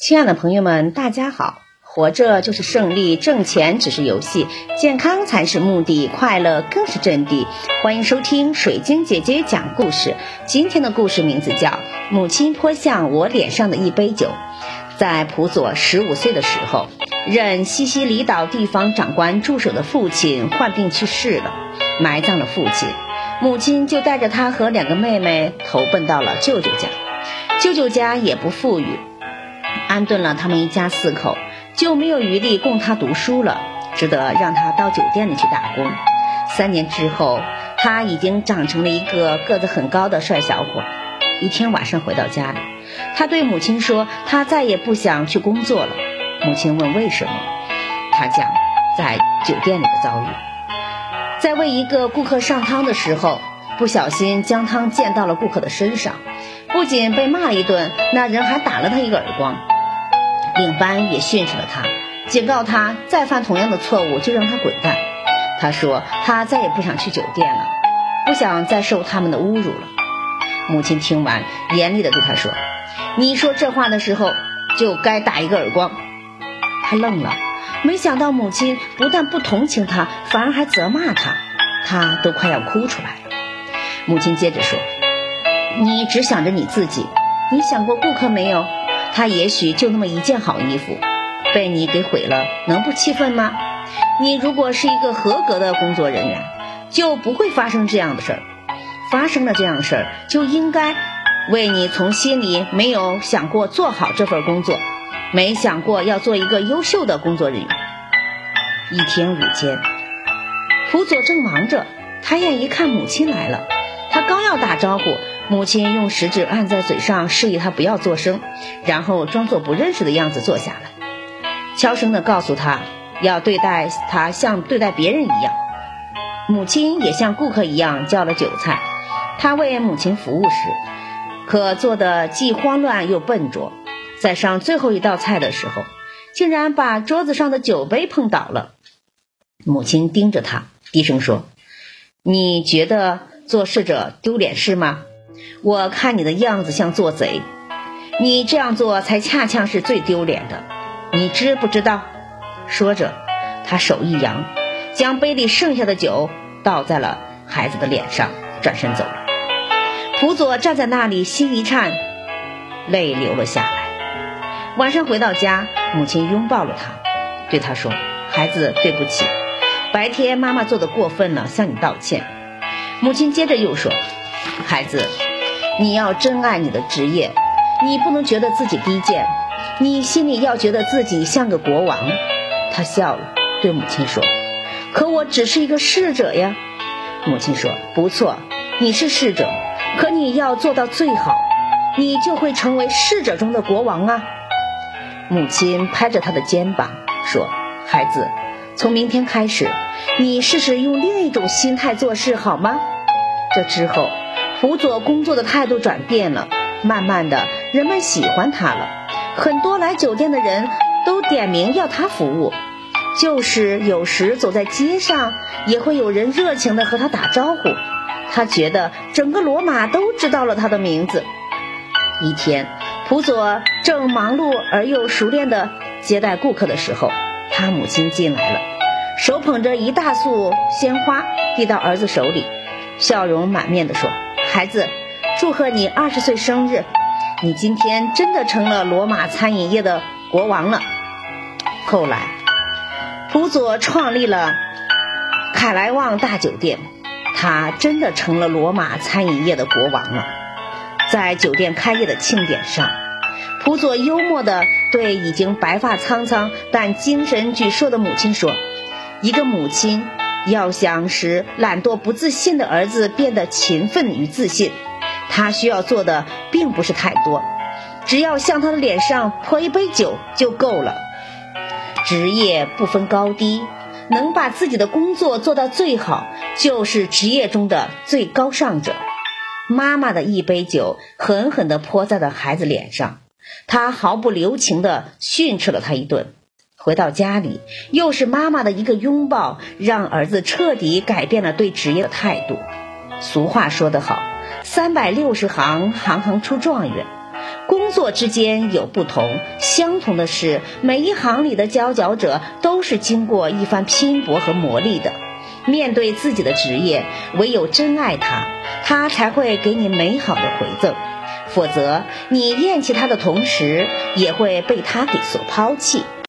亲爱的朋友们，大家好！活着就是胜利，挣钱只是游戏，健康才是目的，快乐更是真谛。欢迎收听水晶姐姐讲故事。今天的故事名字叫《母亲泼向我脸上的一杯酒》。在普佐十五岁的时候，任西西里岛地方长官助手的父亲患病去世了，埋葬了父亲，母亲就带着他和两个妹妹投奔到了舅舅家。舅舅家也不富裕。安顿了他们一家四口，就没有余力供他读书了，只得让他到酒店里去打工。三年之后，他已经长成了一个个子很高的帅小伙。一天晚上回到家里，他对母亲说：“他再也不想去工作了。”母亲问：“为什么？”他讲在酒店里的遭遇，在为一个顾客上汤的时候，不小心将汤溅到了顾客的身上。不仅被骂了一顿，那人还打了他一个耳光。领班也训斥了他，警告他再犯同样的错误就让他滚蛋。他说他再也不想去酒店了，不想再受他们的侮辱了。母亲听完，严厉地对他说：“你说这话的时候就该打一个耳光。”他愣了，没想到母亲不但不同情他，反而还责骂他，他都快要哭出来了。母亲接着说。你只想着你自己，你想过顾客没有？他也许就那么一件好衣服，被你给毁了，能不气愤吗？你如果是一个合格的工作人员，就不会发生这样的事儿。发生了这样的事儿，就应该为你从心里没有想过做好这份工作，没想过要做一个优秀的工作人员。一天午间，辅佐正忙着，抬眼一看母亲来了，他刚要打招呼。母亲用食指按在嘴上，示意他不要作声，然后装作不认识的样子坐下来，悄声地告诉他要对待他像对待别人一样。母亲也像顾客一样叫了酒菜。他为母亲服务时，可做的既慌乱又笨拙。在上最后一道菜的时候，竟然把桌子上的酒杯碰倒了。母亲盯着他，低声说：“你觉得做侍者丢脸是吗？”我看你的样子像做贼，你这样做才恰恰是最丢脸的，你知不知道？说着，他手一扬，将杯里剩下的酒倒在了孩子的脸上，转身走了。辅佐站在那里，心一颤，泪流了下来。晚上回到家，母亲拥抱了他，对他说：“孩子，对不起，白天妈妈做的过分了，向你道歉。”母亲接着又说：“孩子。”你要真爱你的职业，你不能觉得自己低贱，你心里要觉得自己像个国王。他笑了，对母亲说：“可我只是一个侍者呀。”母亲说：“不错，你是侍者，可你要做到最好，你就会成为侍者中的国王啊。”母亲拍着他的肩膀说：“孩子，从明天开始，你试试用另一种心态做事好吗？”这之后。辅佐工作的态度转变了，慢慢的，人们喜欢他了。很多来酒店的人都点名要他服务，就是有时走在街上，也会有人热情的和他打招呼。他觉得整个罗马都知道了他的名字。一天，普佐正忙碌而又熟练的接待顾客的时候，他母亲进来了，手捧着一大束鲜花递到儿子手里，笑容满面的说。孩子，祝贺你二十岁生日！你今天真的成了罗马餐饮业的国王了。后来，普佐创立了凯莱旺大酒店，他真的成了罗马餐饮业的国王了。在酒店开业的庆典上，普佐幽默地对已经白发苍苍但精神矍铄的母亲说：“一个母亲。”要想使懒惰不自信的儿子变得勤奋与自信，他需要做的并不是太多，只要向他的脸上泼一杯酒就够了。职业不分高低，能把自己的工作做到最好，就是职业中的最高尚者。妈妈的一杯酒狠狠地泼在了孩子脸上，他毫不留情地训斥了他一顿。回到家里，又是妈妈的一个拥抱，让儿子彻底改变了对职业的态度。俗话说得好，三百六十行，行行出状元。工作之间有不同，相同的是，每一行里的佼佼者都是经过一番拼搏和磨砺的。面对自己的职业，唯有真爱它，它才会给你美好的回赠；否则，你厌弃它的同时，也会被它给所抛弃。